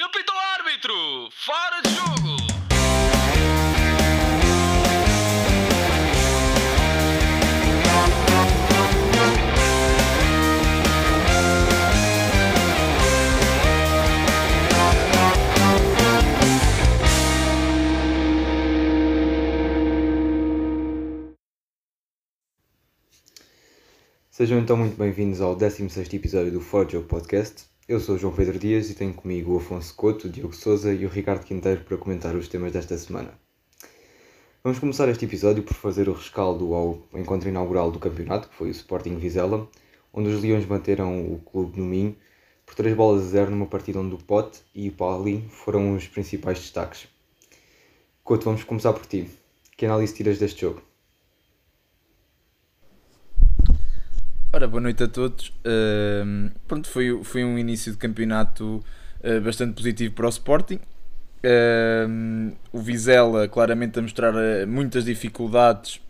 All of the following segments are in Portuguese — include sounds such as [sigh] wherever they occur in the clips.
Ele pita o árbitro! Fora de jogo! Sejam então muito bem-vindos ao 16 episódio do Fora de Jogo Podcast. Eu sou João Pedro Dias e tenho comigo o Afonso Couto, o Diogo Souza e o Ricardo Quinteiro para comentar os temas desta semana. Vamos começar este episódio por fazer o rescaldo ao encontro inaugural do campeonato, que foi o Sporting Vizela, onde os Leões bateram o clube no Minho por 3 bolas a 0 numa partida onde o Pote e o Paulinho foram os principais destaques. Couto, vamos começar por ti. Que análise tiras deste jogo? Ora, boa noite a todos. Uh, pronto, foi, foi um início de campeonato uh, bastante positivo para o Sporting. Uh, o Vizela claramente a mostrar eh, muitas dificuldades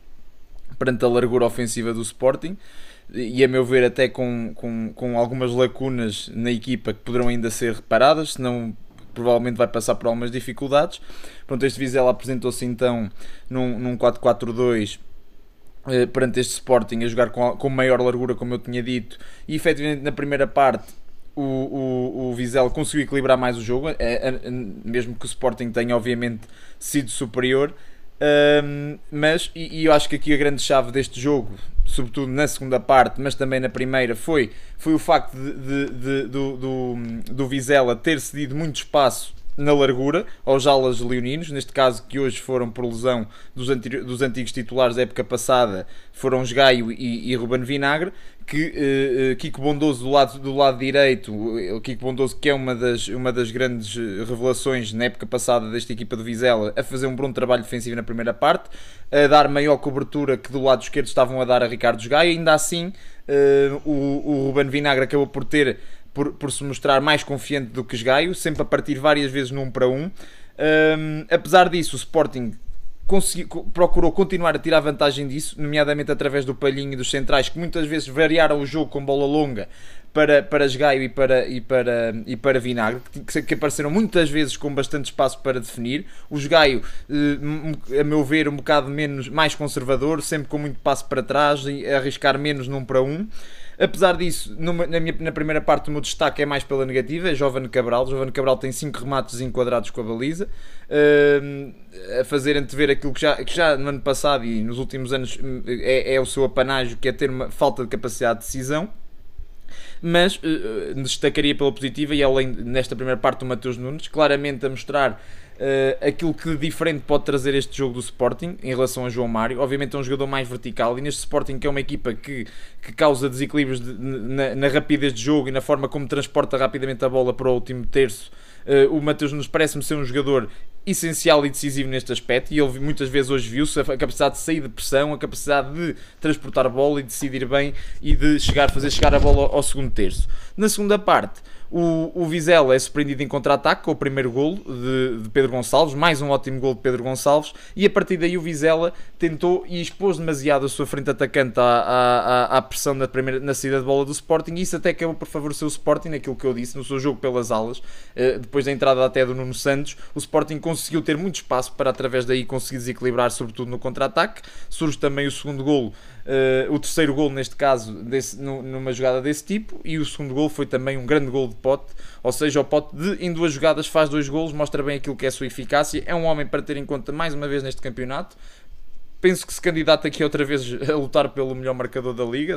perante a largura ofensiva do Sporting e a meu ver até com, com, com algumas lacunas na equipa que poderão ainda ser reparadas, senão provavelmente vai passar por algumas dificuldades. Pronto, este Vizela apresentou-se então num, num 4-4-2 eh, perante este Sporting a jogar com, com maior largura, como eu tinha dito, e efetivamente na primeira parte o, o, o Vizela conseguiu equilibrar mais o jogo, é, é, mesmo que o Sporting tenha obviamente sido superior. Um, mas, e, e, eu acho que aqui a grande chave deste jogo, sobretudo na segunda parte, mas também na primeira, foi, foi o facto de, de, de do, do, do Vizela ter cedido muito espaço na largura aos alas leoninos, neste caso que hoje foram por lesão dos, dos antigos titulares da época passada, foram Gaio e, e Ruben Vinagre, que uh, Kiko Bondoso do lado, do lado direito, o Kiko Bondoso que é uma das, uma das grandes revelações na época passada desta equipa do Vizela, a fazer um bom trabalho defensivo na primeira parte, a dar maior cobertura que do lado esquerdo estavam a dar a Ricardo Gaio, ainda assim uh, o, o Ruben Vinagre acabou por ter por, por se mostrar mais confiante do que Esgaio, sempre a partir várias vezes num para um. um apesar disso, o Sporting procurou continuar a tirar vantagem disso, nomeadamente através do palhinho e dos centrais, que muitas vezes variaram o jogo com bola longa para, para Esgaio e para, e para, e para Vinagre, que, que apareceram muitas vezes com bastante espaço para definir. O Esgaio, eh, a meu ver, um bocado menos, mais conservador, sempre com muito passo para trás e arriscar menos num para um. Apesar disso, numa, na, minha, na primeira parte o meu destaque é mais pela negativa, é Jovem Cabral. Jovem Cabral tem 5 remates enquadrados com a baliza, uh, a fazer antever aquilo que já, que já no ano passado e nos últimos anos hum, é, é o seu apanágio, que é ter uma falta de capacidade de decisão mas uh, destacaria pela positiva e além nesta primeira parte do Mateus Nunes, claramente a mostrar uh, aquilo que diferente pode trazer este jogo do Sporting em relação a João Mário. Obviamente é um jogador mais vertical e neste Sporting que é uma equipa que, que causa desequilíbrios de, na, na, rapidez de jogo e na forma como transporta rapidamente a bola para o último terço. Uh, o Mateus Nunes parece-me ser um jogador essencial e decisivo neste aspecto e ele muitas vezes hoje viu-se a capacidade de sair de pressão, a capacidade de transportar a bola e decidir bem e de chegar, fazer chegar a bola ao segundo terço. Na segunda parte, o, o Vizela é surpreendido em contra-ataque com o primeiro golo de, de, Pedro Gonçalves, mais um ótimo golo de Pedro Gonçalves, e a partir daí o Vizela tentou e expôs demasiado a sua frente atacante à, à, à pressão na, primeira, na saída de bola do Sporting, e isso até acabou por favorecer o Sporting, naquilo que eu disse, no seu jogo pelas alas, eh, depois da entrada até do Nuno Santos, o Sporting conseguiu ter muito espaço para através daí conseguir desequilibrar, sobretudo no contra-ataque. Surge também o segundo golo Uh, o terceiro gol, neste caso, desse, numa jogada desse tipo, e o segundo gol foi também um grande gol de Pote, ou seja, o Pote de, em duas jogadas faz dois golos, mostra bem aquilo que é a sua eficácia. É um homem para ter em conta mais uma vez neste campeonato penso que se candidata aqui outra vez a lutar pelo melhor marcador da liga,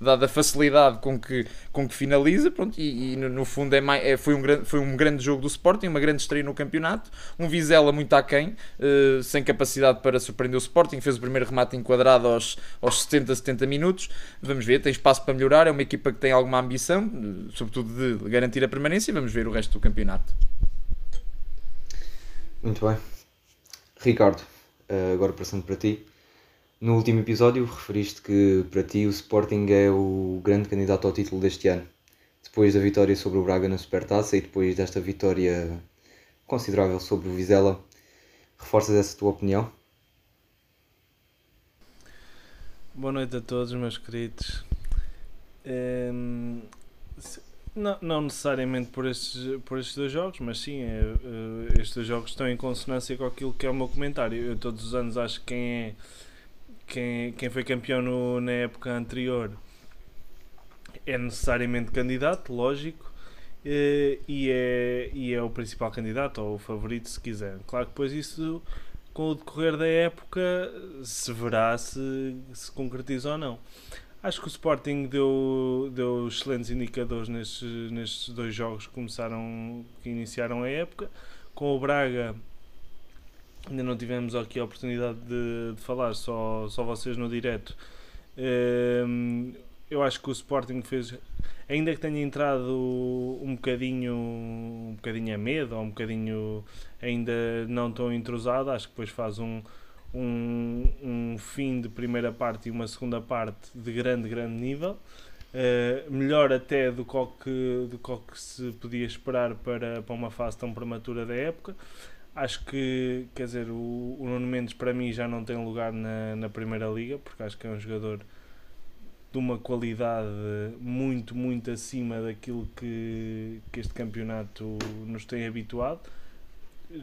dado, a facilidade com que, com que finaliza, pronto, e, e no, fundo é mais, é, foi, um grande, foi um grande jogo do Sporting, uma grande estreia no campeonato, um Vizela muito aquém, uh, sem capacidade para surpreender o Sporting, fez o primeiro remate enquadrado aos, aos 70, 70 minutos, vamos ver, tem espaço para melhorar, é uma equipa que tem alguma ambição, sobretudo de garantir a permanência, e vamos ver o resto do campeonato. Muito bem. Ricardo, agora passando para ti. No último episódio referiste que para ti o Sporting é o grande candidato ao título deste ano. Depois da vitória sobre o Braga na Supertaça e depois desta vitória considerável sobre o Vizela, reforças essa tua opinião? Boa noite a todos, meus queridos. Um, Não, não necessariamente por estes, por estes dois jogos, mas sim, é, é, estes dois jogos estão em consonância com aquilo que é o meu comentário. Eu todos os anos acho que quem é quem, quem foi campeão no, na época anterior é necessariamente candidato, lógico, e é, e é o principal candidato, ou o favorito, se quiser. Claro que depois isso, com o decorrer da época, se verá se se concretiza ou não. Acho que o Sporting deu, deu excelentes indicadores nestes, nestes dois jogos que começaram, que iniciaram a época. Com o Braga, ainda não tivemos aqui a oportunidade de, de falar, só, só vocês no direto. Um, eu acho que o Sporting fez, ainda que tenha entrado um bocadinho, um bocadinho a medo, ou um bocadinho ainda não tão entrosado, acho que depois faz um, um, um fim de primeira parte e uma segunda parte de grande, grande nível. Uh, melhor até do que, do que se podia esperar para, para uma fase tão prematura da época. Acho que, quer dizer, o, o Nuno Mendes para mim já não tem lugar na, na Primeira Liga, porque acho que é um jogador de uma qualidade muito, muito acima daquilo que, que este campeonato nos tem habituado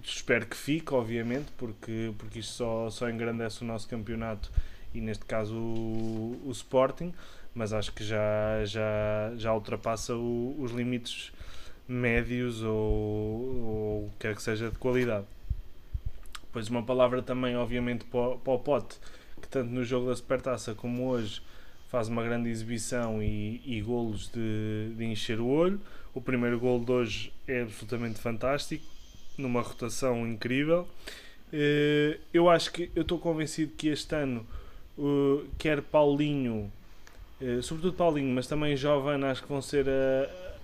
espero que fique, obviamente, porque, porque isto só, só engrandece o nosso campeonato e neste caso o, o Sporting, mas acho que já, já, já ultrapassa o, os limites médios ou, quer que seja de qualidade. Depois uma palavra também, obviamente, para, para o Pote, que tanto no jogo da Supertaça como hoje faz uma grande exibição e, e golos de, de encher o olho. O primeiro gol de hoje é absolutamente fantástico numa rotação incrível. Eh, eu acho que eu estou convencido que este ano quer Paulinho, eh, sobretudo Paulinho, mas também Jovem, acho que vão ser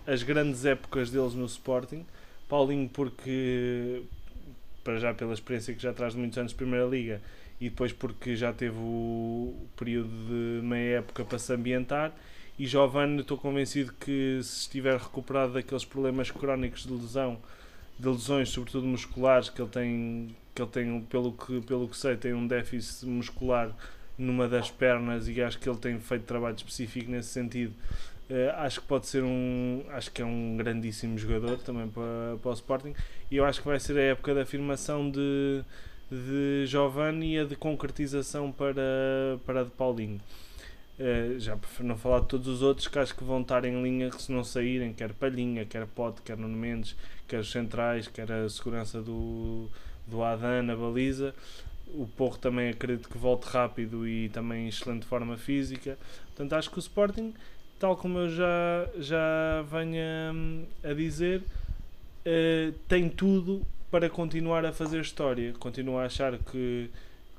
as grandes épocas deles no Sporting. Paulinho porque para já pela experiência que já traz de muitos anos de Primeira Liga e depois porque já teve o período de meia época para se ambientar e Giovanni estou convencido que se estiver recuperado daqueles problemas crónicos de lesão de lesões, sobretudo musculares, que ele tem, que ele tem pelo, que, pelo que sei, tem um déficit muscular numa das pernas e acho que ele tem feito trabalho específico nesse sentido. Uh, acho que pode ser um. Acho que é um grandíssimo jogador também para, para o Sporting e eu acho que vai ser a época da afirmação de, de Giovanni e a de concretização para, para de Paulinho. Uh, já para não falar de todos os outros que acho que vão estar em linha se não saírem, quer Palhinha, quer Pote, quer Nuno Mendes, quer os centrais, quer a segurança do, do Adan na baliza. O Porro também acredito que volte rápido e também em excelente forma física. Portanto, acho que o Sporting, tal como eu já, já venho a, a dizer, uh, tem tudo para continuar a fazer história. Continuo a achar que,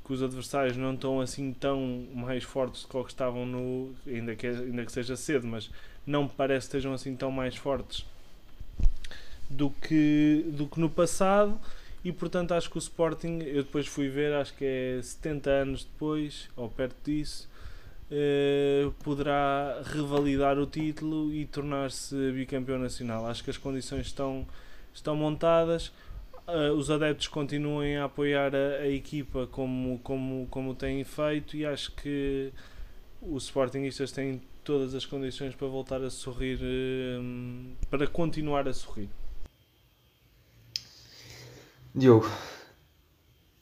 que os adversários não estão assim tão mais fortes do que estavam no. Ainda que, ainda que seja cedo, mas não me parece que estejam assim tão mais fortes do que, do que no passado e portanto acho que o Sporting, eu depois fui ver, acho que é 70 anos depois, ou perto disso, eh, poderá revalidar o título e tornar-se bicampeão nacional. Acho que as condições estão, estão montadas, uh, os adeptos continuem a apoiar a, a, equipa como, como, como têm feito e acho que os Sportingistas têm todas as condições para voltar a sorrir, uh, para continuar a sorrir. Diogo,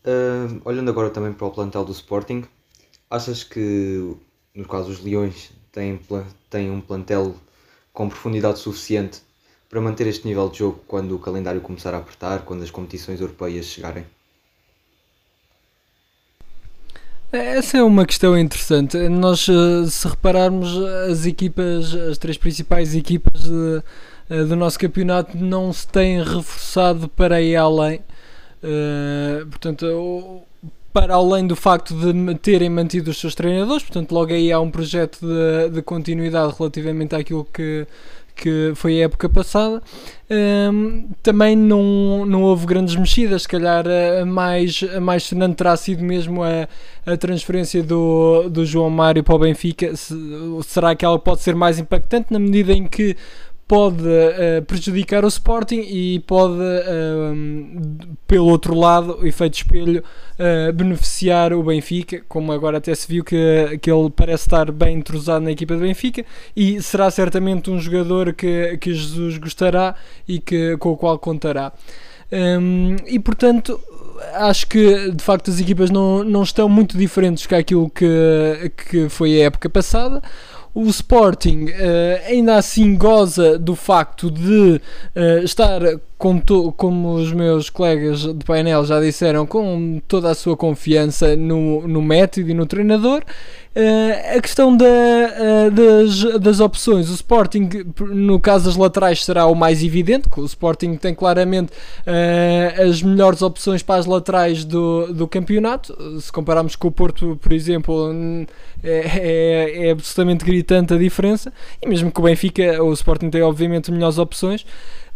uh, olhando agora também para o plantel do Sporting, achas que, no caso, os Leões têm, têm um plantel com profundidade suficiente para manter este nível de jogo quando o calendário começar a apertar, quando as competições europeias chegarem? Essa é uma questão interessante. Nós, eh, se repararmos, as equipas, as três principais equipas de, eh, do nosso campeonato não se têm reforçado para ir além Uh, portanto, para além do facto de terem mantido os seus treinadores, portanto, logo aí há um projeto de, de continuidade relativamente àquilo que, que foi a época passada. Um, ehm, também não, não houve grandes mexidas, se calhar a mais, a mais sonante terá sido mesmo a, a transferência do, do João Mário para o Benfica. Se, será que ela pode ser mais impactante na medida em que pode uh, prejudicar o Sporting e pode, pelo outro lado, efeito espelho, uh, beneficiar o Benfica, como agora até se viu que, que ele parece estar bem entrosado na equipa do Benfica e será certamente um jogador que, que Jesus gostará e que, com o qual contará. Um, e portanto, acho que de facto as equipas não, não estão muito diferentes que aquilo que, que foi a época passada. O Sporting uh, ainda assim goza do facto de uh, estar, com como os meus colegas de painel já disseram, com toda a sua confiança no, no método e no treinador Uh, a questão da, uh, das, das opções, o Sporting, no caso das laterais, será o mais evidente, que o Sporting tem claramente uh, as melhores opções para as laterais do, do campeonato. Se compararmos com o Porto, por exemplo, é, é, é absolutamente gritante a diferença. E mesmo com o Benfica, o Sporting tem obviamente melhores opções.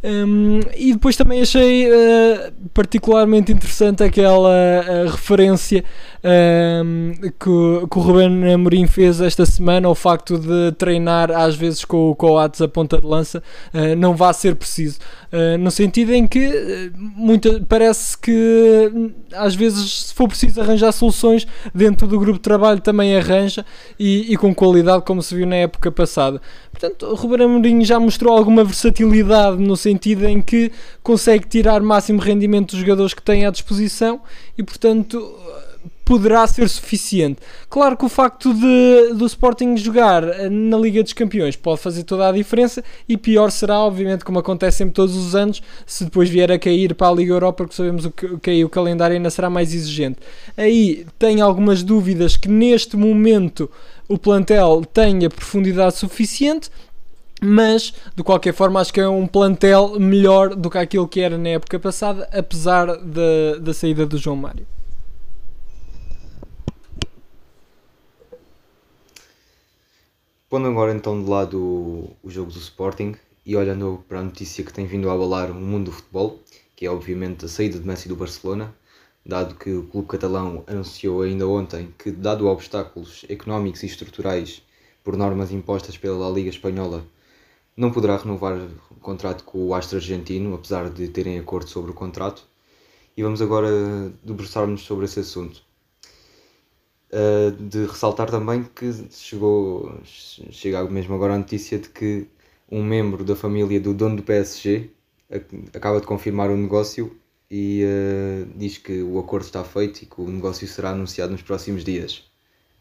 Um, e depois também achei uh, particularmente interessante aquela uh, referência um, que, que, o Ruben Amorim fez esta semana ao facto de treinar às vezes com o Coates a ponta de lança uh, não vai ser preciso. No sentido em que muita, parece que às vezes se for preciso arranjar soluções dentro do grupo de trabalho também arranja e, e com qualidade como se viu na época passada. Portanto o Ruben Amorim já mostrou alguma versatilidade no sentido sentido em que consegue tirar máximo rendimento dos jogadores que tem à disposição e, portanto, poderá ser suficiente. Claro que o facto de, do Sporting jogar na Liga dos Campeões pode fazer toda a diferença e pior será, obviamente, como acontece sempre todos os anos, se depois vier a cair para a Liga Europa, porque sabemos que, que aí o calendário ainda será mais exigente. Aí tenho algumas dúvidas que neste momento o plantel tenha profundidade suficiente mas de qualquer forma acho que é um plantel melhor do que aquilo que era na época passada, apesar da, da saída do João Mário. Pondo agora então de lado o, o jogo do Sporting e olhando para a notícia que tem vindo a abalar o mundo do futebol, que é obviamente a saída de Messi do Barcelona, dado que o clube catalão anunciou ainda ontem que, dado obstáculos económicos e estruturais por normas impostas pela Liga Espanhola não poderá renovar o contrato com o Astro Argentino, apesar de terem acordo sobre o contrato. E vamos agora debruçar-nos sobre esse assunto. Uh, de ressaltar também que chegou, chega mesmo agora a notícia de que um membro da família do dono do PSG acaba de confirmar o negócio e uh, diz que o acordo está feito e que o negócio será anunciado nos próximos dias.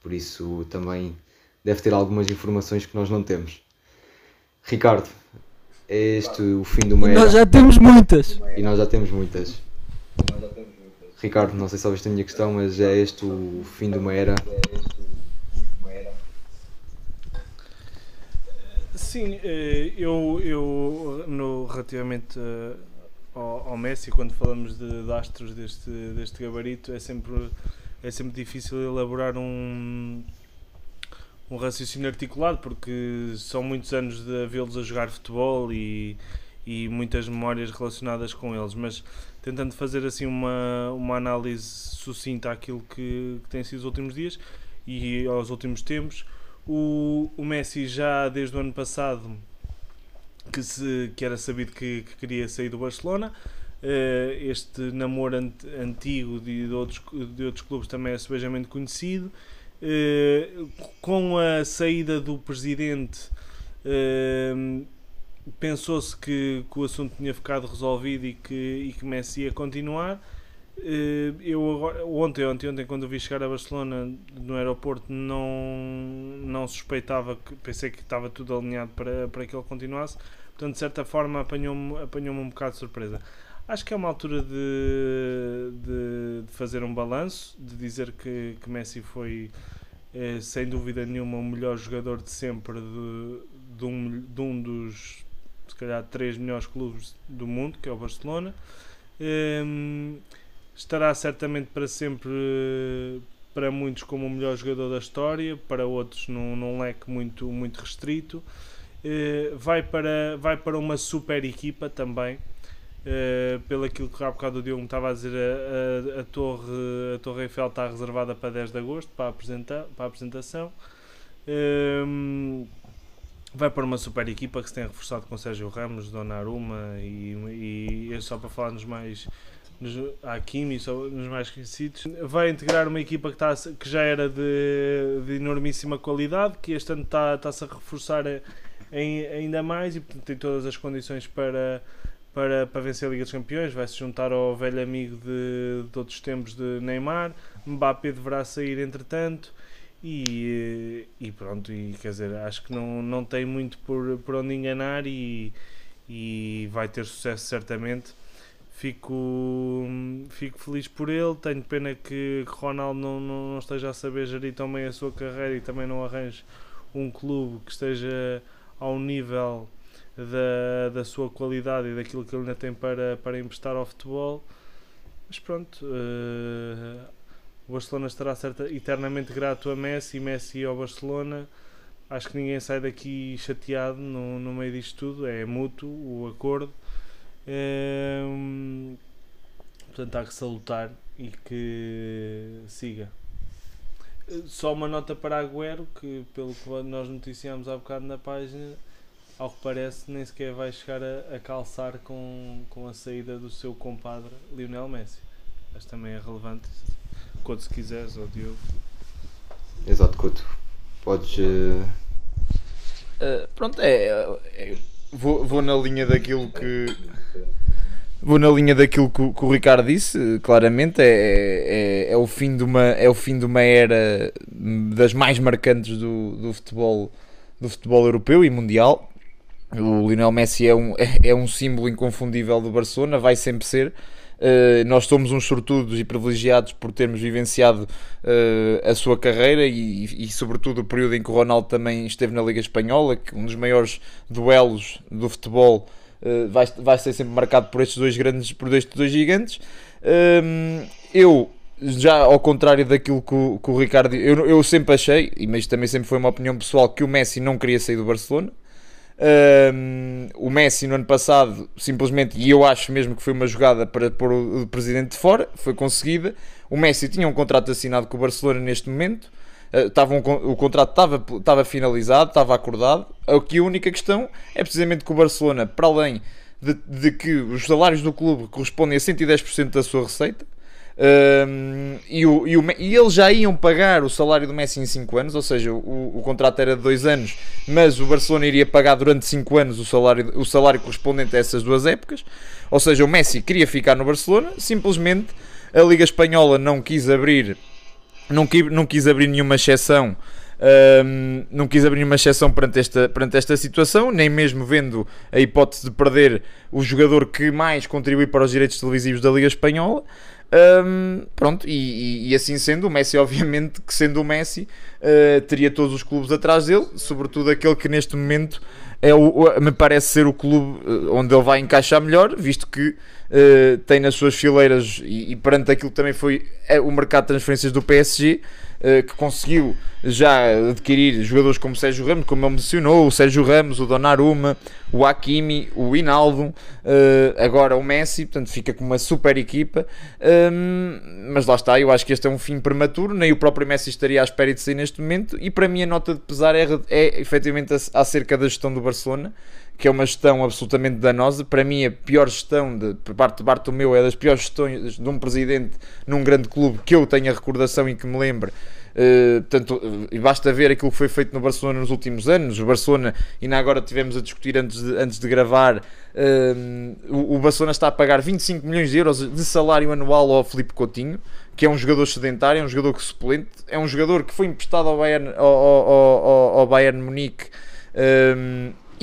Por isso também deve ter algumas informações que nós não temos. Ricardo, é este o fim de uma era. Nós já temos muitas. E nós já temos muitas. Ricardo, não sei se ouviste a minha questão, mas é este o fim de uma era. Sim, eh, eu, eu no, relativamente eh, ao, ao Messi, quando falamos de, de astros deste, deste gabarito, é sempre, é sempre difícil elaborar um, um raciocínio articulado, porque são muitos anos de vê-los a jogar futebol e, e muitas memórias relacionadas com eles, mas tentando fazer assim uma, uma análise sucinta àquilo que, que tem sido os últimos dias e aos últimos tempos, o, o Messi já desde o ano passado que, se, que era sabido que, que queria sair do Barcelona, uh, este namoro antigo de, outros, de outros clubes também é sebejamente conhecido eh, com a saída do presidente, uh, pensou-se que, que, o assunto tinha ficado resolvido e que, e que Messi ia continuar. Uh, eu agora, ontem, ontem, ontem, quando vi chegar a Barcelona no aeroporto, não, não suspeitava, que, pensei que estava tudo alinhado para, para que ele continuasse. Portanto, de certa forma, apanhou-me apanhou um bocado de surpresa. Acho que é uma altura de, de, de fazer um balanço, de dizer que, que Messi foi, eh, sem dúvida nenhuma, o melhor jogador de sempre de, de, um, de um dos, se calhar, três melhores clubes do mundo, que é o Barcelona. Eh, estará certamente para sempre, para muitos, como o melhor jogador da história, para outros, num, num leque muito, muito restrito. Eh, vai, para, vai para uma super equipa também Uh, pelo aquilo que há bocado o Diogo estava a dizer, a, a, a, torre, a Torre Eiffel está reservada para 10 de agosto para, apresentar, para a apresentação. Uh, vai para uma super equipa que se tem reforçado com Sérgio Ramos, Donnarumma e, e só para falar nos mais nos, Hakimi, só nos mais conhecidos, vai integrar uma equipa que, está, que já era de, de enormíssima qualidade, que este ano está, está-se a reforçar em, ainda mais e portanto tem todas as condições para, para, para vencer a Liga dos Campeões, vai se juntar ao velho amigo de, de outros tempos de Neymar, Mbappé deverá sair entretanto e, e pronto, e quer dizer, acho que não, não tem muito por, por onde enganar e, e vai ter sucesso certamente. Fico, fico feliz por ele. Tenho pena que Ronaldo não, não, não esteja a saber gerir tão bem a sua carreira e também não arranje um clube que esteja ao nível da, da sua qualidade e daquilo que ele ainda tem para, para emprestar ao futebol. Mas pronto, uh, o Barcelona estará certa, eternamente grato a Messi, Messi ao Barcelona. Acho que ninguém sai daqui chateado no, no meio disto tudo, é mútuo o acordo. Ehm, portanto, há que salutar e que siga. Só uma nota para Agüero, que pelo que nós noticiamos há bocado na página, ao que parece, nem sequer vai chegar a, a calçar com, com a saída do seu compadre Lionel Messi. Mas também é relevante Couto, se quiseres, ou Diogo. Exato, Couto. Podes. Uh... Uh, pronto, é. é vou, vou na linha daquilo que. Vou na linha daquilo que, que o Ricardo disse, claramente é, é, é, o fim de uma, é o fim de uma era das mais marcantes do, do, futebol, do futebol europeu e mundial. O Lionel Messi é um, é, é um símbolo inconfundível do Barcelona, vai sempre ser. Uh, nós somos uns sortudos e privilegiados por termos vivenciado uh, a sua carreira e, e, sobretudo, o período em que o Ronaldo também esteve na Liga Espanhola, que um dos maiores duelos do futebol uh, vai, vai ser sempre marcado por estes dois grandes, por estes dois gigantes. Ehm, eu já ao contrário daquilo que o, que o Ricardo eu, eu sempre achei, mas também sempre foi uma opinião pessoal, que o Messi não queria sair do Barcelona. O Messi no ano passado, simplesmente, e eu acho mesmo que foi uma jogada para pôr o presidente de fora, foi conseguida. O Messi tinha um contrato assinado com o Barcelona neste momento, uh, tava um, o contrato estava, estava finalizado, estava acordado. Aqui a única questão é precisamente que o Barcelona, para além de, de que os salários do clube correspondem a 110% da sua receita, e, o, e, o, e, eles já iam pagar o salário do Messi em 5 anos, ou seja, o, o contrato era de 2 anos, mas o Barcelona iria pagar durante 5 anos o salário, o salário correspondente a essas duas épocas. Ou seja, o Messi queria ficar no Barcelona, simplesmente a Liga Espanhola não quis abrir, não quis, não quis abrir nenhuma exceção. Um, não quis abrir nenhuma exceção perante esta, perante esta situação, nem mesmo vendo a hipótese de perder o jogador que mais contribui para os direitos televisivos da Liga Espanhola. Um, pronto, e, e, assim sendo, o Messi, [laughs] obviamente, que sendo o Messi, uh, teria todos os clubes atrás dele, sobretudo aquele que neste momento é o, me parece ser o clube uh, onde ele vai encaixar melhor, visto que uh, tem nas suas fileiras e, e perante aquilo que também foi o mercado de transferências do PSG, que conseguiu já adquirir jogadores como Sérgio Ramos, como ele mencionou, o Sérgio Ramos, o Donnarumma, o Hakimi, o Inaldo, uh, agora o Messi, portanto fica com uma super equipa, um, mas lá está, eu acho que este é um fim prematuro, nem o próprio Messi estaria à espera de sair neste momento, e para mim a nota de pesar é, é efetivamente acerca da gestão do Barcelona, que é uma gestão absolutamente danosa. Para mim, a pior gestão de, por parte de Bartomeu é das piores gestões de um presidente num grande clube que eu tenha recordação e que me lembre. Uh, portanto, uh, basta ver aquilo que foi feito no Barcelona nos últimos anos. O Barcelona, ainda agora tivemos a discutir antes de, antes de gravar, uh, o, o, Barcelona está a pagar 25 milhões de euros de salário anual ao Felipe Coutinho, que é um jogador sedentário, é um jogador que suplente, é um jogador que foi emprestado ao Bayern, ao, ao, ao, ao Bayern Munique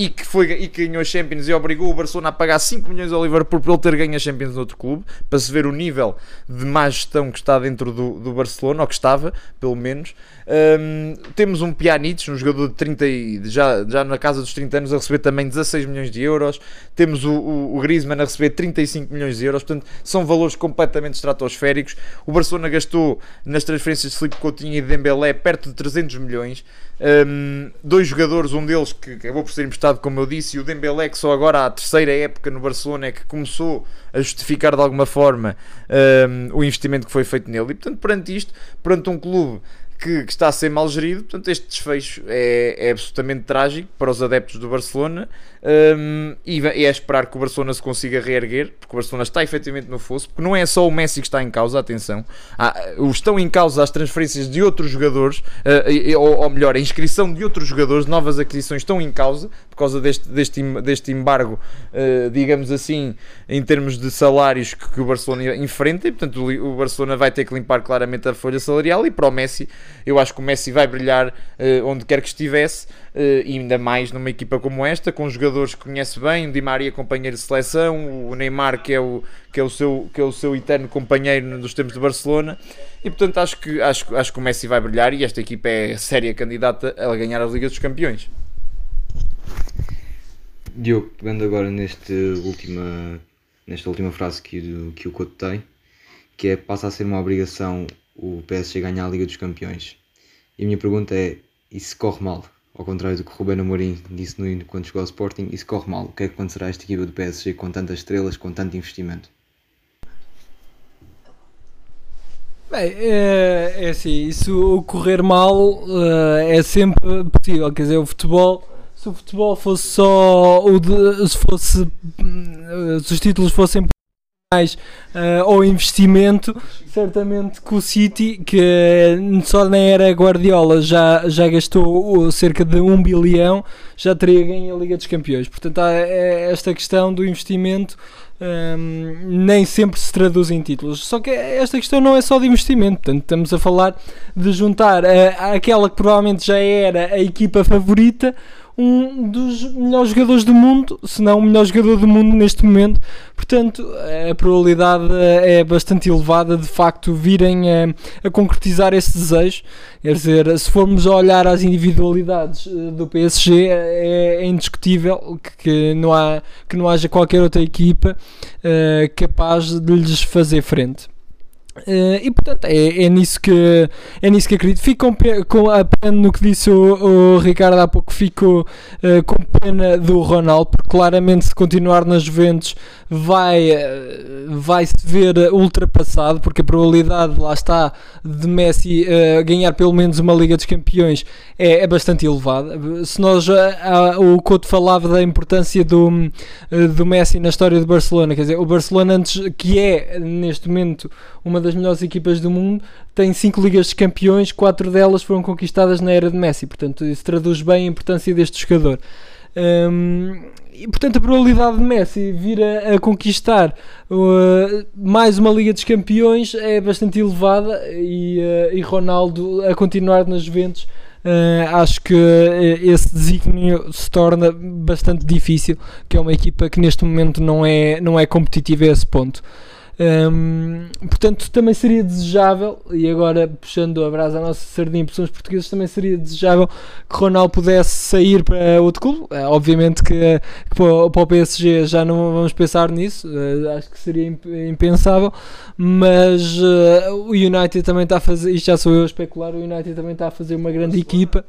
e que, foi, e que ganhou a Champions e obrigou o Barcelona a pagar 5 milhões ao Liverpool por ele ter ganho a Champions noutro clube, para se ver o nível de má gestão que está dentro do, do Barcelona, ou que estava, pelo menos. Um, temos um Pjanic, um jogador de 30 já, já na casa dos 30 anos, a receber também 16 milhões de euros. Temos o, o, o Griezmann a receber 35 milhões de euros, portanto, são valores completamente estratosféricos. O Barcelona gastou nas transferências de Felipe Coutinho e de Dembélé perto de 300 milhões. Um, dois jogadores, um deles que acabou por ser emprestado, como eu disse, e o Dembélé, que só agora a terceira época no Barcelona é que começou a justificar de alguma forma um, o investimento que foi feito nele. E portanto, perante isto, perante um clube que, que está a ser mal gerido. Portanto, este desfecho é, é absolutamente trágico para os adeptos do Barcelona um, e é esperar que o Barcelona se consiga reerguer, porque o Barcelona está efetivamente no fosso, porque não é só o Messi que está em causa, atenção, há, estão em causa as transferências de outros jogadores, uh, ou, ou, melhor, a inscrição de outros jogadores, novas aquisições estão em causa, causa deste, deste, deste embargo, uh, digamos assim, em termos de salários que, que o Barcelona enfrenta, e portanto o, Barcelona vai ter que limpar claramente a folha salarial, e para o Messi, eu acho que o Messi vai brilhar uh, onde quer que estivesse, e ainda mais numa equipa como esta, com jogadores jogadores que conhece bem, o Di Maria companheiro de seleção, o Neymar que é o, que é o, seu, que é o seu eterno companheiro dos tempos de Barcelona e portanto acho que, acho, acho que o Messi vai brilhar e esta equipa é séria candidata a ganhar a Liga dos Campeões. Diogo, pegando agora neste última, nesta última frase que, que o Couto tem, que é passa a ser uma obrigação o PSG ganhar a Liga dos Campeões. E a minha pergunta é, e se corre mal? ao contrário do que o Ruben Amorim disse no quando chegou ao Sporting, isso corre mal. O que é que acontecerá a esta equipa do PSG com tantas estrelas, com tanto investimento? Bem, é, é assim, isso correr mal eh, é sempre possível, quer dizer, o futebol, se o futebol fosse só o de, se fosse eh, se os títulos fossem mais uh, ao investimento, certamente que o City, que só na era Guardiola já, já gastou cerca de um bilhão, já teria ganho a Liga dos Campeões. Portanto, há é esta questão do investimento um, nem sempre se traduz em títulos. Só que esta questão não é só de investimento, portanto, estamos a falar de juntar a, aquela que provavelmente já era a equipa favorita um dos melhores jogadores do mundo, se não o melhor jogador do mundo neste momento. Portanto, a probabilidade é bastante elevada de facto virem a, a concretizar esse desejo. Quer dizer, se formos a olhar às individualidades eh, do PSG, é, é indiscutível que, que, não há, que não haja qualquer outra equipa uh, capaz de lhes fazer frente. Uh, e portanto é, é, nisso que é nisso que acredito. Fico com, com a pena no que disse o, o Ricardo há pouco, fico uh, com pena do Ronaldo, porque claramente se continuar nas Juventus vai, uh, vai se ver ultrapassado, porque a probabilidade lá está de Messi ganhar pelo menos uma Liga dos Campeões é, é bastante elevada. Se nós o Couto falava da importância do, do Messi na história do Barcelona, quer dizer, o Barcelona antes que é neste momento uma das melhores equipas do mundo, tem 5 Ligas de Campeões, 4 delas foram conquistadas na era de Messi, portanto isso traduz bem a importância deste jogador. Um, e portanto a probabilidade de Messi vir a, a conquistar uh, mais uma Liga dos Campeões é bastante elevada e, uh, e Ronaldo a continuar nas Juventus uh, acho que esse desígnio se torna bastante difícil, que é uma equipa que neste momento não é, não é competitiva a esse ponto. Portanto, também seria desejável, e agora puxando a brasa à nossa sardinha por somos portugueses, também seria desejável que Ronaldo pudesse sair para outro clube. Uh, obviamente que, que, para o PSG já não vamos pensar nisso, uh, acho que seria impensável, mas uh, o United também está a fazer, isto já sou eu a especular, o United também está a fazer uma grande equipa.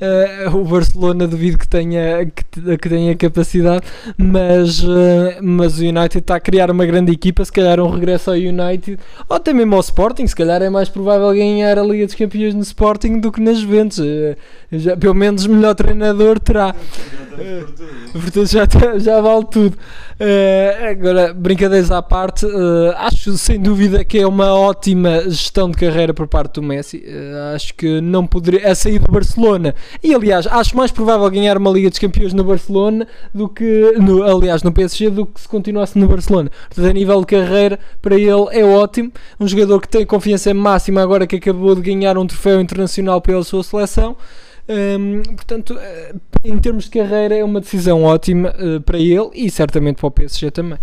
Uh, o Barcelona duvido que tenha, que, que tenha capacidade, mas, uh, mas o United está a criar uma grande equipa. Se calhar um regresso ao United ou até mesmo ao Sporting. Se calhar é mais provável ganhar a Liga dos Campeões no Sporting do que nas Juventus. Uh, já, pelo menos o melhor treinador terá. portanto, já, [laughs] já vale tudo. Agora, brincadeiras à parte, acho sem dúvida que é uma ótima gestão de carreira por parte do Messi. acho que não poderia. A sair do Barcelona e aliás, acho mais provável ganhar uma Liga dos Campeões no Barcelona do que, no, aliás, no PSG, do que se continuasse no Barcelona. Portanto, a nível de carreira, para ele é ótimo. Um jogador que tem confiança máxima agora que acabou de ganhar um troféu internacional pela sua seleção. Um, portanto, eh, em termos de carreira, é uma decisão ótima uh, para ele e certamente para o PSG também.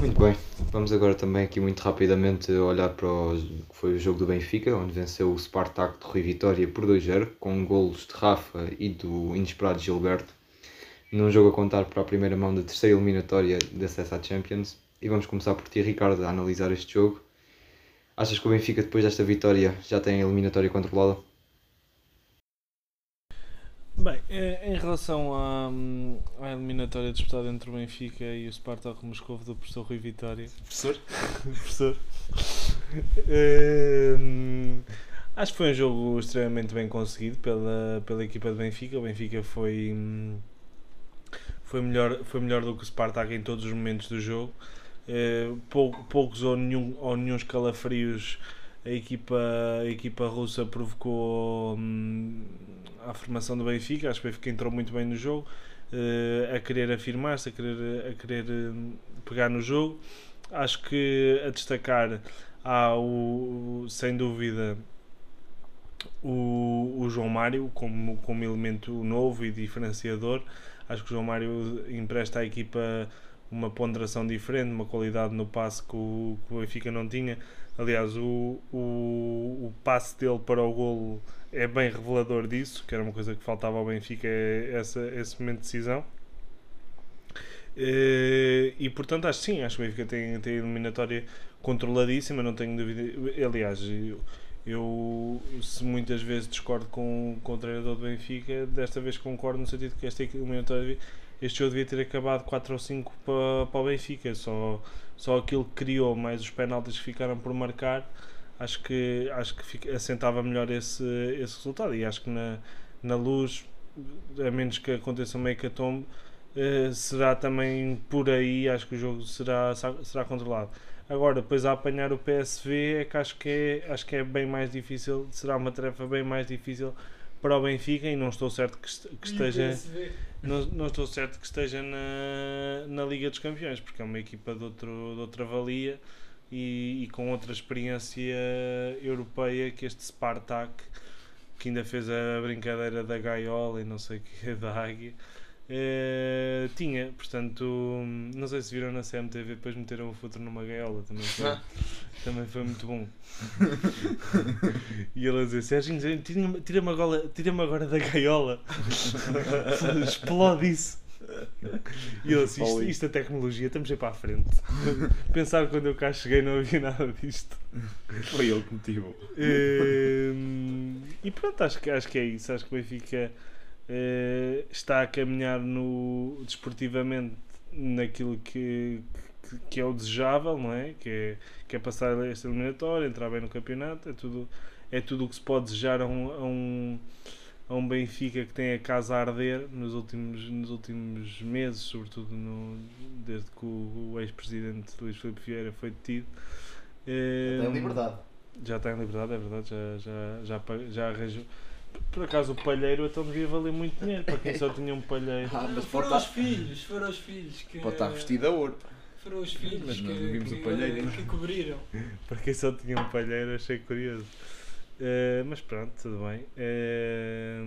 Muito bem. Vamos agora também aqui muito rapidamente olhar para o que foi o jogo do Benfica, onde venceu o Spartak de Rui Vitória por 2-0, com golos de Rafa e do inesperado Gilberto, num jogo a contar para a primeira mão da terceira eliminatória de acesso à Champions. E vamos começar por ti, Ricardo, a analisar este jogo. Achas que o Benfica, depois desta vitória, já tem a eliminatória controlada? Bem, em relação à, à eliminatória disputada entre o Benfica e o Spartak Moscovo do professor Rui Vitória. Professor? [laughs] professor. Acho que foi um jogo extremamente bem conseguido pela, pela equipa de Benfica. O Benfica foi, foi, melhor, foi melhor do que o Spartak em todos os momentos do jogo. Eh, pou- poucos ou nenhum, ou nenhum escalafrios a equipa, a equipa russa provocou hum, a formação do Benfica. Acho que o Benfica entrou muito bem no jogo, eh, a querer afirmar-se, a querer, a querer hum, pegar no jogo. Acho que a destacar há o, sem dúvida o, o João Mário como, como elemento novo e diferenciador. Acho que o João Mário empresta à equipa uma ponderação diferente, uma qualidade no passe que o, que o Benfica não tinha. Aliás, o, o, o passe dele para o golo é bem revelador disso, que era uma coisa que faltava ao Benfica, é essa, esse momento de decisão. Eh, E portanto, acho sim, acho que o Benfica tem, tem a eliminatória controladíssima, não tenho dúvida. Aliás, eu, eu se muitas vezes discordo com, com o treinador do Benfica, desta vez concordo no sentido que esta eliminatória, este jogo devia ter acabado 4 ou 5 para, para o Benfica, só, só aquilo que criou, mais os penaltis que ficaram por marcar, acho que, acho que fica- assentava melhor esse, esse resultado. E acho que na, na luz, a menos que aconteça uma hecatombe, eh, será também por aí, acho que o jogo será, será controlado. Agora, depois a apanhar o PSV é que acho que é, acho que é bem mais difícil, será uma tarefa bem mais difícil para o Benfica e não estou certo que, que esteja não, não estou certo que esteja na, na Liga dos Campeões, porque é uma equipa de, outro, de outra valia e, e com outra experiência europeia que este Spartak, que ainda fez a brincadeira da gaiola e não sei o que, da águia, eh, tinha. Portanto, não sei se viram na CMTV, depois meteram o futuro numa gaiola, também foi, também foi muito bom. e ele a dizer: Serginho, tira-me tira agora, tira agora da gaiola. [laughs] Explode isso. E eu assim, isto, isto é tecnologia, estamos aí para a frente. Pensar que quando eu cá cheguei não havia nada disto. Foi ele que motivou. Hum, e pronto, acho que, acho que é isso. Acho que o Benfica eh, está a caminhar no, desportivamente naquilo que, que, que é o desejável, não é? Que, é? que é passar esta eliminatória, entrar bem no campeonato. É tudo, é tudo o que se pode desejar a um, a um, a um Benfica que tem a casa a arder nos últimos, nos últimos meses, sobretudo no, desde que o, o ex-presidente Luís Filipe Vieira foi detido. Tem Hum, liberdade. já está em liberdade, é verdade, já, já, já, já arranjou. Por acaso o palheiro então devia valer muito dinheiro para quem só [laughs] tinha um palheiro. Ah, mas foram pode os estar, filhos, foram os filhos que. pode estar vestido a ouro. Foram os filhos Mas que, nós vimos que, o palheiro. que cobriram. [laughs] Para quem só tinha um palheiro achei curioso. Eh, mas pronto, tudo bem. Eh,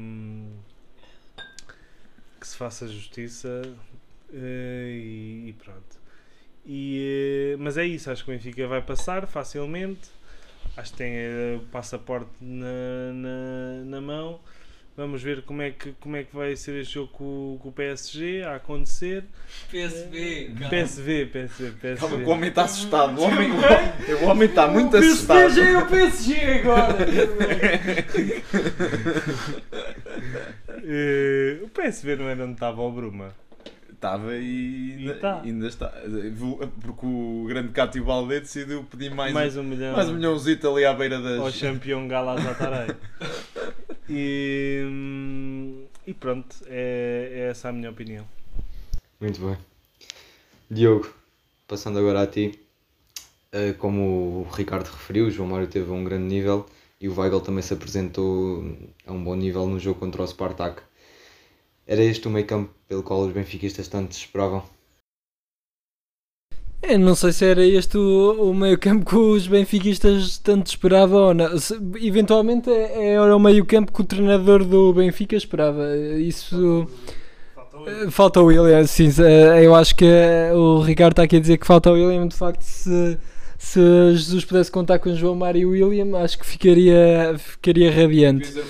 que se faça justiça eh, e, e pronto. E, mas é isso, acho que o Benfica vai passar facilmente. Acho que tem eh, o passaporte na, na, na mão. Vamos ver como é, que, como é que vai ser este jogo com, o- com o PSG a acontecer. PSV, calma. PSV, PSV, PSV. Calma, o homem está assustado. O homem, o homem está muito O assustado. PSG é o PSG agora! [laughs] Eh, o PSV não era onde estava o Bruma. Estava e, E ainda, tá. ainda está. Porque o grande Cátia Balde decidiu pedir mais, Mais, mais, um milhão um milhãozito ali à beira das. ao campeão Galatasaray. [laughs] e, hum, e pronto, é, é essa a minha opinião. Muito bem. Diogo, passando agora a ti. eh, Como o Ricardo referiu, o João Mário teve um grande nível e o Weigl também se apresentou a um bom nível no jogo contra o Spartak. Era este o meio campo pelo qual os benfiquistas tanto esperavam? É, não sei se era este o, o meio campo que os benfiquistas tanto esperavam ou não. Se- eventualmente é- era o meio campo que o treinador do Benfica esperava. Isso eh, falta o William, sim. eh, Eu acho que eh, o Ricardo está aqui a dizer que falta o William. De facto, se, se Jesus pudesse contar com João Mário e William, acho que ficaria, ficaria radiante. [laughs]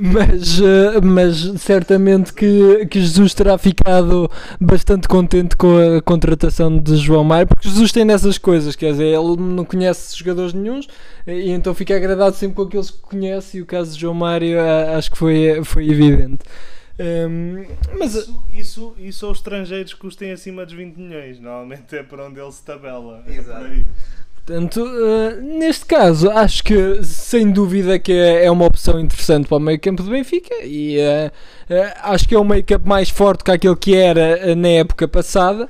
Mas, eh, mas certamente que, que Jesus terá ficado bastante contente com a contratação de João Mário, porque Jesus tem dessas coisas, quer dizer, ele não conhece jogadores nenhuns e então fica agradado sempre com aqueles que conhece e o caso de João Mário ah, acho que foi, foi evidente. Hum, mas Isso, isso, isso aos estrangeiros que custem acima dos 20 milhões. Normalmente é para onde ele se tabela. É Exato. aí. Portanto, eh, neste caso, acho que sem dúvida que é é uma opção interessante para o meio campo do Benfica e eh, eh, acho que é um meio campo mais forte que aquele que era na época passada.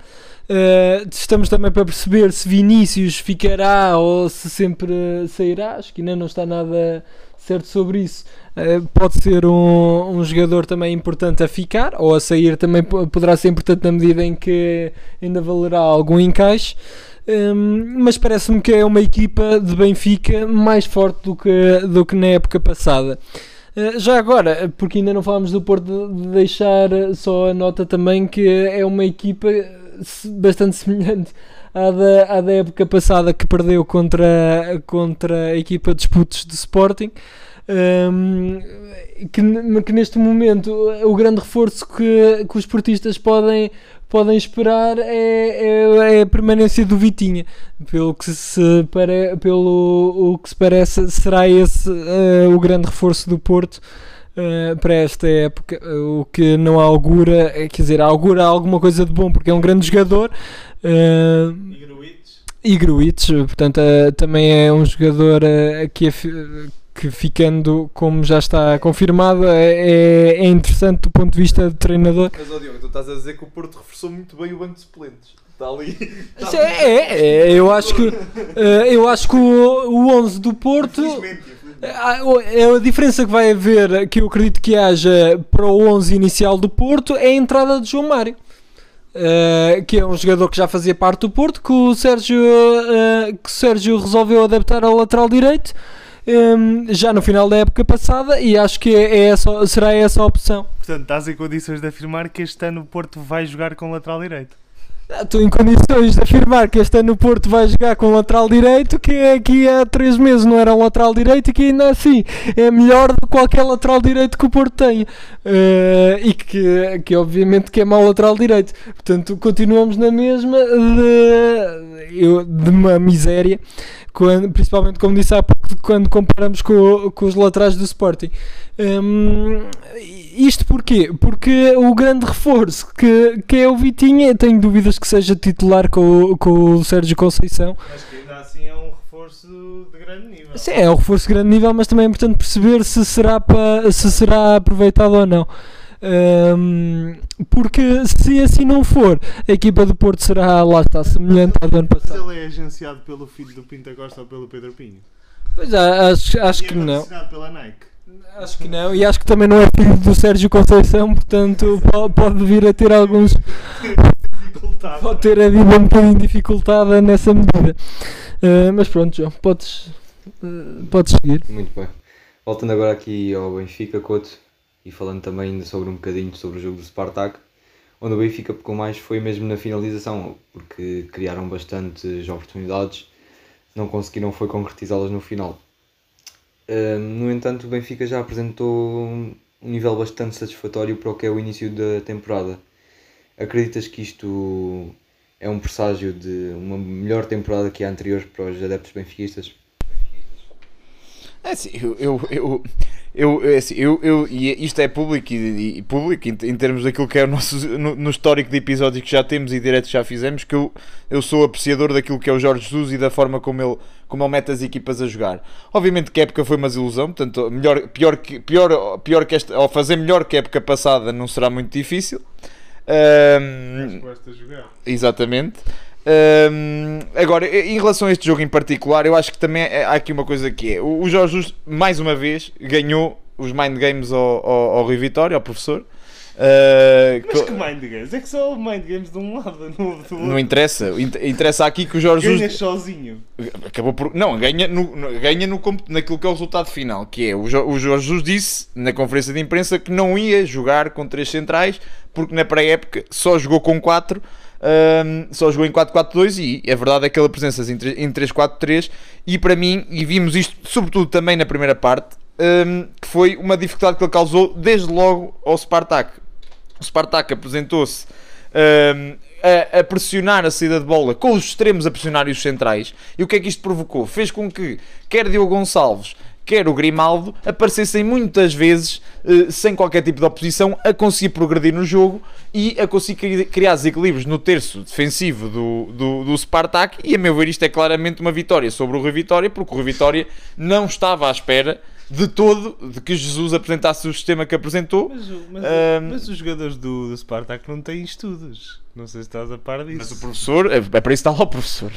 Estamos também para perceber se Vinícius ficará ou se sempre sairá. Acho que ainda não está nada certo sobre isso. Eh, pode ser um, um jogador também importante a ficar ou a sair também po- poderá ser importante na medida em que ainda valerá algum encaixe. Hum, mas parece-me que é uma equipa de Benfica mais forte do que, do que na época passada. Uh, já agora, porque ainda não falámos do Porto, de deixar uh, só a nota também que é uma equipa uh, bastante [laughs] semelhante à da, à da época passada que perdeu contra, contra a equipa de disputos de Sporting. Um, que, que neste momento o grande reforço que, que os portistas podem, podem esperar é, é, é a permanência do Vitinha. Pelo que se, pare, pelo o que se parece, será esse eh, o grande reforço do Porto. eh, para esta época, o que não augura, eh, quer dizer, augura alguma coisa de bom porque é um grande jogador, eh, E Gruitch, portanto, eh, também é um jogador eh, que, é que ficando como já está confirmado é, é- é interessante do ponto de vista de treinador. Mas, ó Diogo, tu estás a dizer que o Porto reforçou muito bem o banco de suplentes. Está ali. [laughs] Isso É, é, é, eu acho que eh, eu acho que o, o 11 do Porto a, o- é a diferença que vai haver, que eu acredito que haja para o 11 inicial do Porto, é a entrada de João Mário. Eh, que é um jogador que já fazia parte do Porto, que o Sérgio, eh, que o Sérgio resolveu adaptar ao lateral direito em, já no final da época passada e acho que é, é essa, será essa a opção. Portanto, estás em condições de afirmar que este ano o Porto vai jogar com lateral direito. Ah, Estou em condições de afirmar que este ano o Porto vai jogar com lateral direito, que aqui há 3 meses não era um lateral direito e que ainda assim é melhor do que qualquer lateral direito que o Porto tenha. Eh, e que, que obviamente que é mau lateral direito. Portanto, continuamos na mesma de, eu- de uma miséria, quando- principalmente como disse há pouco, quando comparamos com, com os laterais do Sporting. Hum, isto porquê? Porque o grande reforço que, que é o Vitinha, tenho dúvidas que seja titular com, o- com o Sérgio Conceição. Mas que ainda assim é um reforço de grande nível. Sim, é um reforço de grande nível, mas também é importante perceber se será, pa, se será aproveitado ou não. Hum, porque se assim não for, a equipa do Porto será, lá está, semelhante à do ano Mas passado. ele é agenciado pelo filho do Pinta Costa ou pelo Pedro Pinho? Pois é, acho, acho E é que não. pela Nike. Acho que não, e acho que também não é filho do Sérgio Conceição, portanto po- pode vir a ter alguns. Pode ter a vida um bocadinho dificultada nessa medida. Uh, mas pronto, João, podes, uh, podes seguir. Muito bem. Voltando agora aqui ao Benfica, Couto, e falando também ainda sobre um bocadinho sobre o jogo do Spartak, onde o Benfica pecou mais foi mesmo na finalização, porque criaram bastantes oportunidades, não conseguiram foi concretizá-las no final. No entanto, o Benfica já apresentou um nível bastante satisfatório para o que é o início da temporada. Acreditas que isto é um presságio de uma melhor temporada que a anterior para os adeptos benfiquistas? É assim, eu, eu, eu, eu, é assim, eu, eu, e isto é público e, e público em, em termos daquilo que é o nosso no, no histórico de episódios que já temos e diretos que já fizemos, que eu, eu sou apreciador daquilo que é o Jorge Jesus e da forma como ele, como ele mete as equipas a jogar. Obviamente que a época foi uma desilusão, portanto, melhor, pior, que, pior, pior que esta, ao fazer melhor que a época passada não será muito difícil. Jogar. Exatamente. Hum, agora, em relação a este jogo em particular, eu acho que também é- há aqui uma coisa que é: o Jorge Jesus, mais uma vez, ganhou os Mind Games ao, ao, ao Rui Vitória, ao professor. Uh, Mas que Mind Games? É que só houve Mind Games de um lado, no outro. não interessa. Int- Interessa aqui que o Jorge Jesus sozinho. acabou por. Não, ganha, no, ganha no, naquilo que é o resultado final, que é o, Jo- o Jorge Jesus disse na conferência de imprensa que não ia jogar com três centrais, porque na pré-época só jogou com quatro. Hum, só jogou em 4-4-2 e a verdade é que ele apresença em tre- em 3-4-3 e para mim, e vimos isto sobretudo também na primeira parte, hum, que foi uma dificuldade que ele causou desde logo ao Spartak. O Spartak apresentou-se hum, a, a pressionar a saída de bola com os extremos a pressionar os centrais. E o que é que isto provocou? Fez com que quer Diogo Gonçalves, quer o Grimaldo, aparecessem muitas vezes eh, sem qualquer tipo de oposição a conseguir progredir no jogo e a conseguir cri- criar desequilíbrios no terço defensivo do, do, do Spartak. E a meu ver isto é claramente uma vitória sobre o Rui Vitória porque o Rui Vitória não estava à espera de todo de que Jesus apresentasse o sistema que apresentou Mas, mas, Ahm. mas os jogadores do, do Spartak não têm estudos. Não sei se estás a par disso. Mas o professor, é é para isso está lá o professor.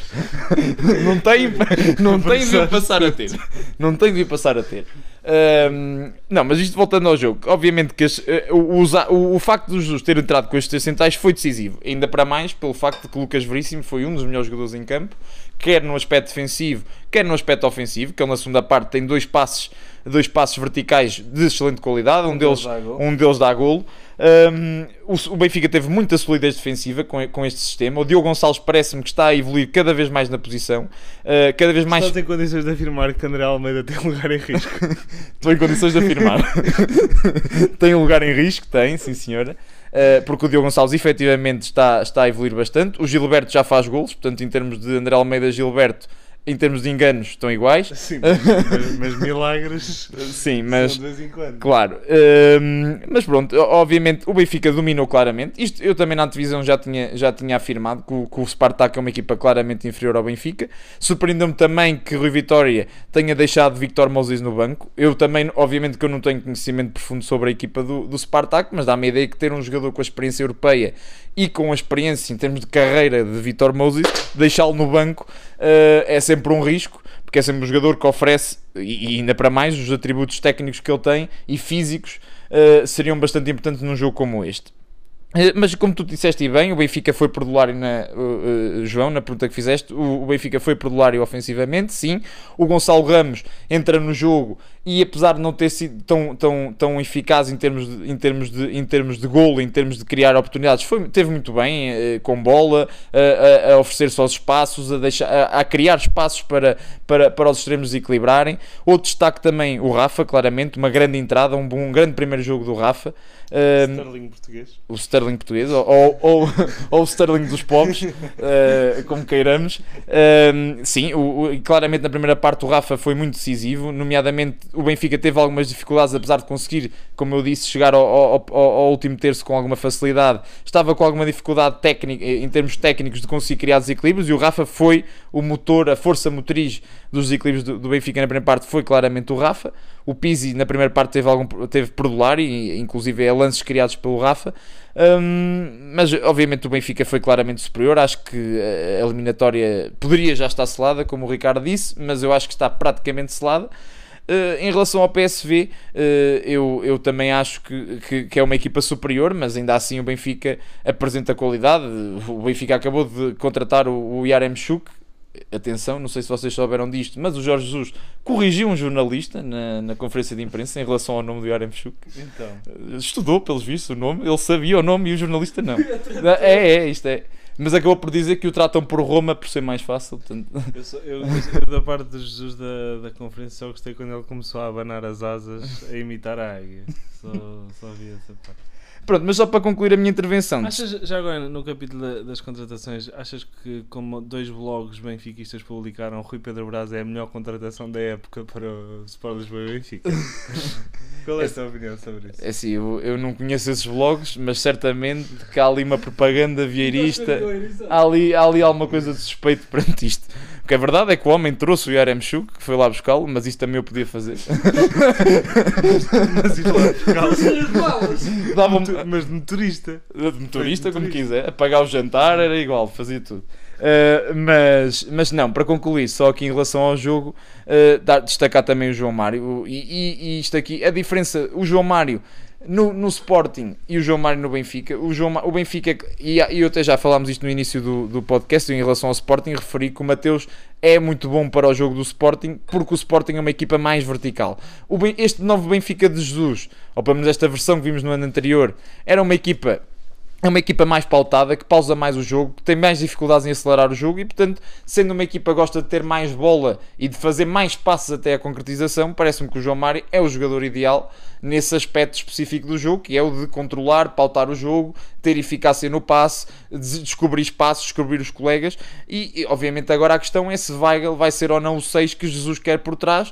[laughs] não tem, não tem de o passar a ter. Não tem de o passar a ter. Ahm, não, mas isto voltando ao jogo, obviamente que as- eh, o, o, o facto dos Jesus ter entrado com estes três centrais foi decisivo, ainda para mais pelo facto de que Lucas Veríssimo foi um dos melhores jogadores em campo, quer no aspecto defensivo, quer no aspecto ofensivo, que ele na segunda parte tem dois passes, dois passes verticais de excelente qualidade, um, deles, deles dá golo. um deles dá golo. Um, o, o Benfica teve muita solidez defensiva com, com este sistema. O Diogo Gonçalves parece-me que está a evoluir cada vez mais na posição, uh, cada vez mais Estás em condições de afirmar que André Almeida tem lugar em risco. [laughs] Estou em condições de afirmar. [laughs] tem um lugar em risco, tem, sim senhora. Uh, porque o Diogo Gonçalves efetivamente está, está a evoluir bastante. O Gilberto já faz golos, portanto, em termos de André Almeida e Gilberto, em termos de enganos, estão iguais. Sim, mas, mas [laughs] milagres Sim, mas de vez em quando. Claro, hum, mas pronto, obviamente o Benfica dominou claramente. Isto eu também na divisão já tinha, já tinha afirmado que o, que o Spartak é uma equipa claramente inferior ao Benfica. Surpreendeu-me também que Rui Vitória tenha deixado Victor Moses no banco. Eu também, obviamente, que eu não tenho conhecimento profundo sobre a equipa do, do Spartak, mas dá-me a ideia que ter um jogador com a experiência europeia e com a experiência em termos de carreira de Victor Moses, deixá-lo no banco eh, é sempre um risco porque é sempre um jogador que oferece, e ainda para mais, os atributos técnicos que ele tem e físicos eh, seriam bastante importantes num jogo como este. Eh, Mas como tu disseste e bem, o Benfica foi perdulário na, uh, uh, João, na pergunta que fizeste, o, o Benfica foi perdulário ofensivamente, sim. O Gonçalo Ramos entra no jogo e apesar de não ter sido tão, tão, tão eficaz em termos, de, em, termos de, em termos de golo, em termos de criar oportunidades, foi, teve muito bem, eh, com bola, a, a, a oferecer só os espaços, a, deixar, a, a criar espaços para, para, para os extremos equilibrarem. Outro destaque também, o Rafa, claramente, uma grande entrada, um, bom- um grande primeiro jogo do Rafa. Um, Sterling português. o Sterling português, ou, ou, ou, [laughs] o Sterling dos pobres, [laughs] eh, como queiramos. Ehm, sim, o, o- claramente na primeira parte o Rafa foi muito decisivo, nomeadamente o Benfica teve algumas dificuldades, apesar de conseguir, como eu disse, chegar ao, ao- ao- último terço com alguma facilidade, estava com alguma dificuldade técnica, em termos técnicos de conseguir criar desequilíbrios e o Rafa foi o motor, a força motriz dos desequilíbrios do, do Benfica na primeira parte foi claramente o Rafa. O Pizzi na primeira parte teve algum teve perdular e inclusive é lances criados pelo Rafa. Hum, mas obviamente o Benfica foi claramente superior. Acho que a eliminatória poderia já estar selada, como o Ricardo disse, mas eu acho que está praticamente selada. Uh, em relação ao PSV, uh, eu, eu também acho que, que, que é uma equipa superior, mas ainda assim o Benfica apresenta qualidade. O Benfica acabou de contratar o, o Yaremchuk. Atenção, não sei se vocês souberam disto, mas o Jorge Jesus corrigiu um jornalista na, na conferência de imprensa em relação ao nome do Yaremchuk. Então, Estudou, pelos vistos, o nome, ele sabia o nome e o jornalista não. [laughs] É, é, isto é. Mas acabou por dizer que o tratam por Roma por ser mais fácil. Portanto, eu, só- eu- eu da parte de Jesus da, da conferência só gostei quando ele começou a abanar as asas a imitar a águia. Só, só vi essa parte. Pronto, mas só para concluir a minha intervenção. Achas, já agora no capítulo da- das contratações, achas que como dois blogs benfiquistas publicaram, Rui Pedro Braz é a melhor contratação da época para o Sport Lisboa e Benfica? [laughs] Qual é a tua opinião sobre isso? É assim, eu, eu não conheço esses vlogs, mas certamente que há ali uma propaganda vieirista. Há ali, há ali alguma coisa de suspeito perante isto. O que é verdade é que o homem trouxe o Yaremchuk, que foi lá buscá-lo, mas isso também eu podia fazer. [laughs] Mas ir lá buscá-lo. Dava-me. [laughs] Mas de motorista. de motorista, como motorista. quiser, a pagar o jantar era igual, fazia tudo. Uh, mas, mas não, para concluir, só aqui em relação ao jogo, uh, destacar também o João Mário. E, e- e isto aqui, a diferença, o João Mário no, no Sporting e o João Mário no Benfica. O, João, o Benfica, e, e eu até já falámos isto no início do, do podcast, em relação ao Sporting, referi que o Mateus é muito bom para o jogo do Sporting, porque o Sporting é uma equipa mais vertical. O, este novo Benfica de Jesus, ou pelo menos esta versão que vimos no ano anterior, era uma equipa é uma equipa mais pautada, que pausa mais o jogo, que tem mais dificuldades em acelerar o jogo e, portanto, sendo uma equipa que gosta de ter mais bola e de fazer mais passos até a concretização, parece-me que o João Mário é o jogador ideal nesse aspecto específico do jogo, que é o de controlar, pautar o jogo, ter eficácia no passe, des- descobrir espaços, descobrir os colegas e, e, obviamente, agora a questão é se Weigl vai ser ou não o 6 que Jesus quer por trás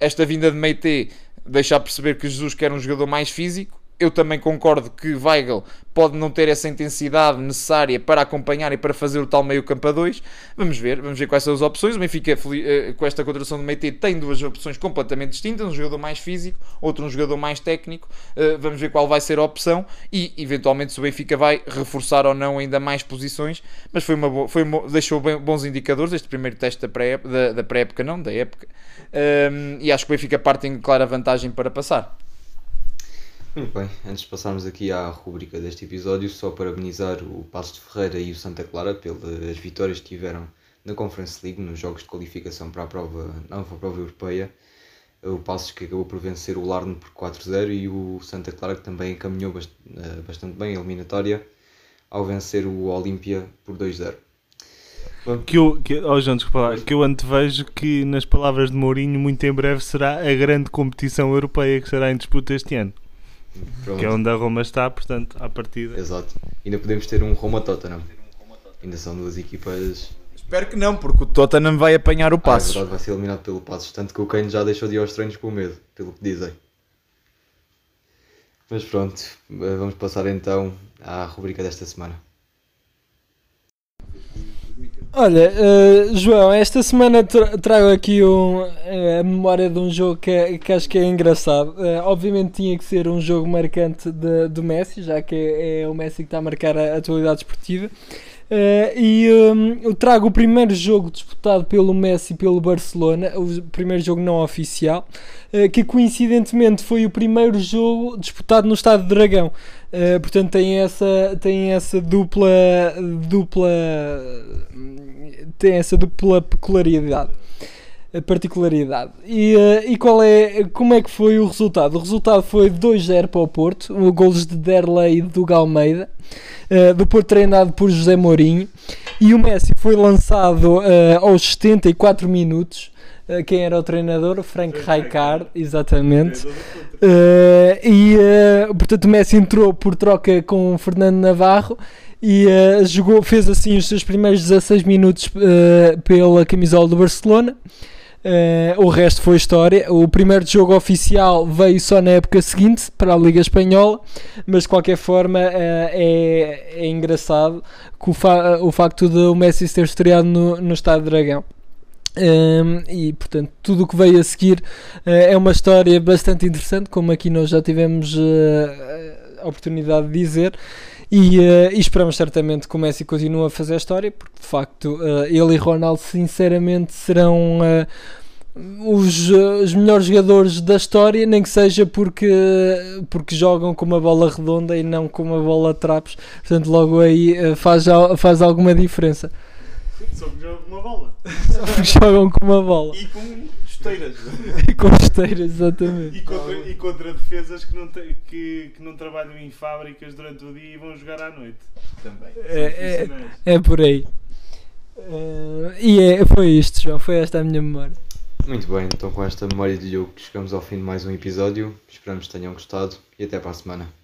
esta vinda de Meite deixa a perceber que Jesus quer um jogador mais físico. Eu também concordo que Weigl pode não ter essa intensidade necessária para acompanhar e para fazer o tal meio campo a dois. Vamos ver, vamos ver quais são as opções. O Benfica, eh, com esta contratação de Meite, tem duas opções completamente distintas: um jogador mais físico, outro um jogador mais técnico. Eh, vamos ver qual vai ser a opção e, eventualmente, se o Benfica vai reforçar ou não ainda mais posições. Mas foi uma, boa, foi uma, deixou bons indicadores este primeiro teste da pré-época, da, da pré-época não, da época. Um, e acho que o Benfica parte em clara vantagem para passar. Muito bem, antes de passarmos aqui à rubrica deste episódio, só parabenizar o Passos de Ferreira e o Santa Clara pelas vitórias que tiveram na Conference League nos jogos de qualificação para a prova, não, para a prova europeia. O Passos que acabou por vencer o Larne por 4-0 e o Santa Clara que também caminhou eh, bastante bem a eliminatória ao vencer o Olímpia por 2-0. Que eu, que, oh João, desculpa, que eu antevejo que, nas palavras de Mourinho, muito em breve será a grande competição europeia que será em disputa este ano. Pronto. Que é onde a Roma está, portanto, à partida. Exato. Ainda podemos ter um Roma-Tottenham. Ainda são duas equipas. Espero que não, porque o Tottenham vai apanhar o Passos. Ah, é verdade, vai ser eliminado pelo Passos. Tanto que o Kane já deixou de ir aos treinos com medo, pelo que dizem. Mas pronto, vamos passar então à rubrica desta semana. Olha, uh, João, esta semana tra trago aqui um, uh, a memória de um jogo que, é, que acho que é engraçado. Uh, obviamente tinha que ser um jogo marcante de, do Messi, já que é, é o Messi que está a marcar a atualidade esportiva. e um, eu trago o primeiro jogo disputado pelo Messi pelo Barcelona, o primeiro jogo não oficial, que coincidentemente foi o primeiro jogo disputado no Estado de Dragão. Uh, portanto tem essa tem essa dupla dupla tem essa dupla peculiaridade particularidade. E, uh, e qual é como é que foi o resultado? O resultado foi 2-0 para o Porto golos de Derlei e do Galmeida uh, do Porto treinado por José Mourinho e o Messi foi lançado aos 74 minutos quem era o treinador? Frank Rijkaard, exatamente. Uh, e uh, portanto o Messi entrou por troca com o Fernando Navarro e uh, jogou, fez assim os seus primeiros 16 minutos pela camisola do Barcelona. o resto foi história. O primeiro jogo oficial veio só na época seguinte para a Liga Espanhola, mas de qualquer forma é, é engraçado que o, fa o facto de o Messi ter estreado no, no Estado Dragão. Um, e portanto, tudo o que veio a seguir uh, é uma história bastante interessante, como aqui nós já tivemos uh, a oportunidade de dizer. E, uh, e, esperamos certamente que o Messi continue a fazer a história, porque de facto ele e Ronaldo, sinceramente, serão os, os, melhores jogadores da história, nem que seja porque, porque jogam com uma bola redonda e não com uma bola de trapos. Portanto, logo aí faz, faz alguma diferença. Só que jogam com uma bola. Só [laughs] que jogam com uma bola. E com esteiras. [laughs] e com esteiras, exatamente. E contra, e contra defesas que não, te, que, que não trabalham em fábricas durante o dia e vão jogar à noite. Também. É, é, é por aí. Uh, e é, foi isto, João. Foi esta a minha memória. Muito bem, então com esta memória de jogo chegamos ao fim de mais um episódio. Esperamos que tenham gostado e até para a semana.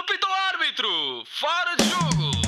Apita o árbitro! Fora de jogo!